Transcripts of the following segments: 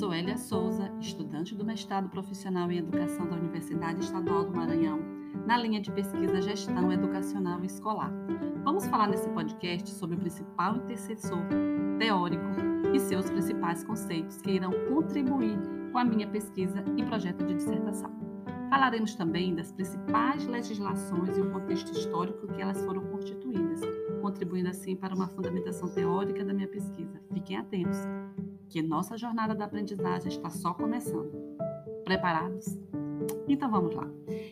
Sou Elia Souza, estudante do mestrado profissional em Educação da Universidade Estadual do Maranhão, na linha de pesquisa Gestão Educacional e Escolar. Vamos falar nesse podcast sobre o principal intercessor teórico e seus principais conceitos que irão contribuir com a minha pesquisa e projeto de dissertação. Falaremos também das principais legislações e o contexto histórico que elas foram constituídas, contribuindo assim para uma fundamentação teórica da minha pesquisa. Fiquem atentos! Que nossa jornada da aprendizagem está só começando. Preparados? Então vamos lá.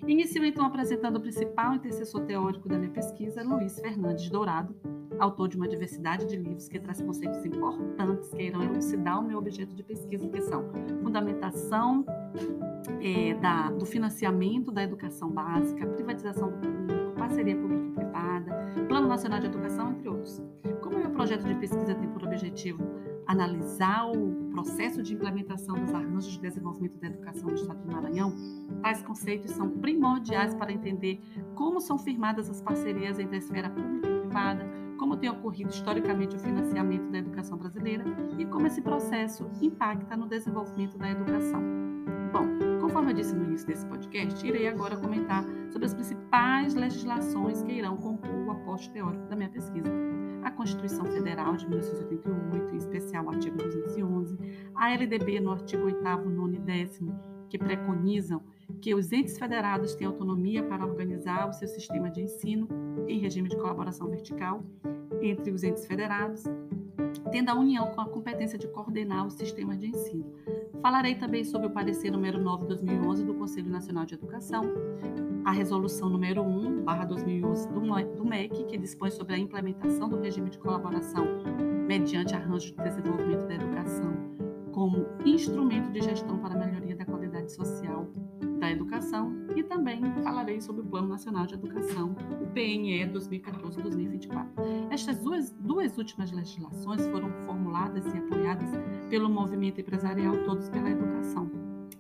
Inicio então apresentando o principal intercessor teórico da minha pesquisa, Luiz Fernandes Dourado, autor de uma diversidade de livros que traz conceitos importantes que irão elucidar o meu objeto de pesquisa, que são fundamentação é, da, do financiamento da educação básica, privatização do público, parceria público-privada, Plano Nacional de Educação, entre outros. Como meu projeto de pesquisa tem por objetivo analisar o processo de implementação dos arranjos de desenvolvimento da educação no Estado do Maranhão, tais conceitos são primordiais para entender como são firmadas as parcerias entre a esfera pública e privada, como tem ocorrido historicamente o financiamento da educação brasileira e como esse processo impacta no desenvolvimento da educação. Bom, conforme eu disse no início desse podcast, irei agora comentar sobre as principais legislações que irão compor o aporte teórico da minha pesquisa a Constituição Federal de 1988, em especial o artigo 211, a LDB no artigo 8 9 e 10, que preconizam que os entes federados têm autonomia para organizar o seu sistema de ensino em regime de colaboração vertical entre os entes federados, tendo a União com a competência de coordenar o sistema de ensino. Falarei também sobre o parecer número 9 de 2011 do Conselho Nacional de Educação, a resolução número 1, barra 2011 do MEC, que dispõe sobre a implementação do regime de colaboração mediante arranjo de desenvolvimento da educação como instrumento de gestão para a melhoria da qualidade social da educação e também falarei sobre o Plano Nacional de Educação, o PNE 2014-2024. Estas duas, duas últimas legislações foram formuladas e apoiadas pelo movimento empresarial Todos pela Educação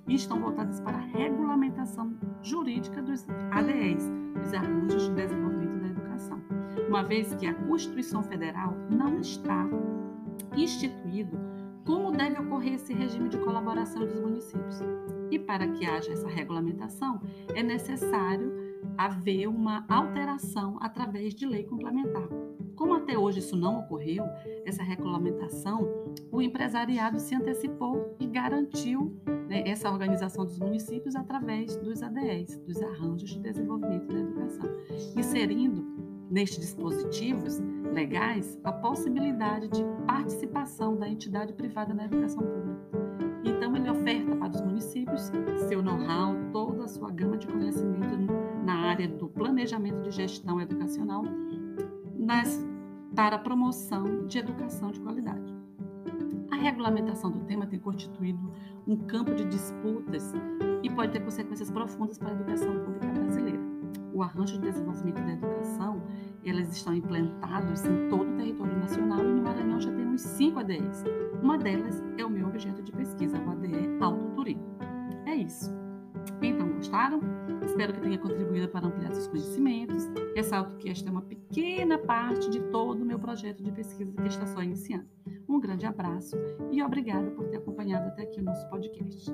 e estão voltadas para a regulamentação jurídica dos ADEs, os Arranjos de Desenvolvimento da Educação, uma vez que a Constituição Federal não está instituído como deve ocorrer esse regime de colaboração dos municípios. E para que haja essa regulamentação, é necessário haver uma alteração através de lei complementar. Como até hoje isso não ocorreu, essa regulamentação, o empresariado se antecipou e garantiu né, essa organização dos municípios através dos ADEs, dos Arranjos de Desenvolvimento da Educação, inserindo nestes dispositivos legais a possibilidade de participação da entidade privada na educação pública. Então, ele oferta para os municípios seu know-how, toda a sua gama de conhecimento na área do planejamento de gestão educacional nas, para a promoção de educação de qualidade. A regulamentação do tema tem constituído um campo de disputas e pode ter consequências profundas para a educação pública brasileira. O arranjo de desenvolvimento da educação, elas estão implantados em todo o território nacional e no Maranhão já temos cinco ADEs. Uma delas é o meu objeto de pesquisa, o ADE Alto Turismo. É isso. Então, gostaram? Espero que tenha contribuído para ampliar seus conhecimentos. Ressalto que esta é uma pequena parte de todo o meu projeto de pesquisa que está só iniciando. Um grande abraço e obrigada por ter acompanhado até aqui o nosso podcast.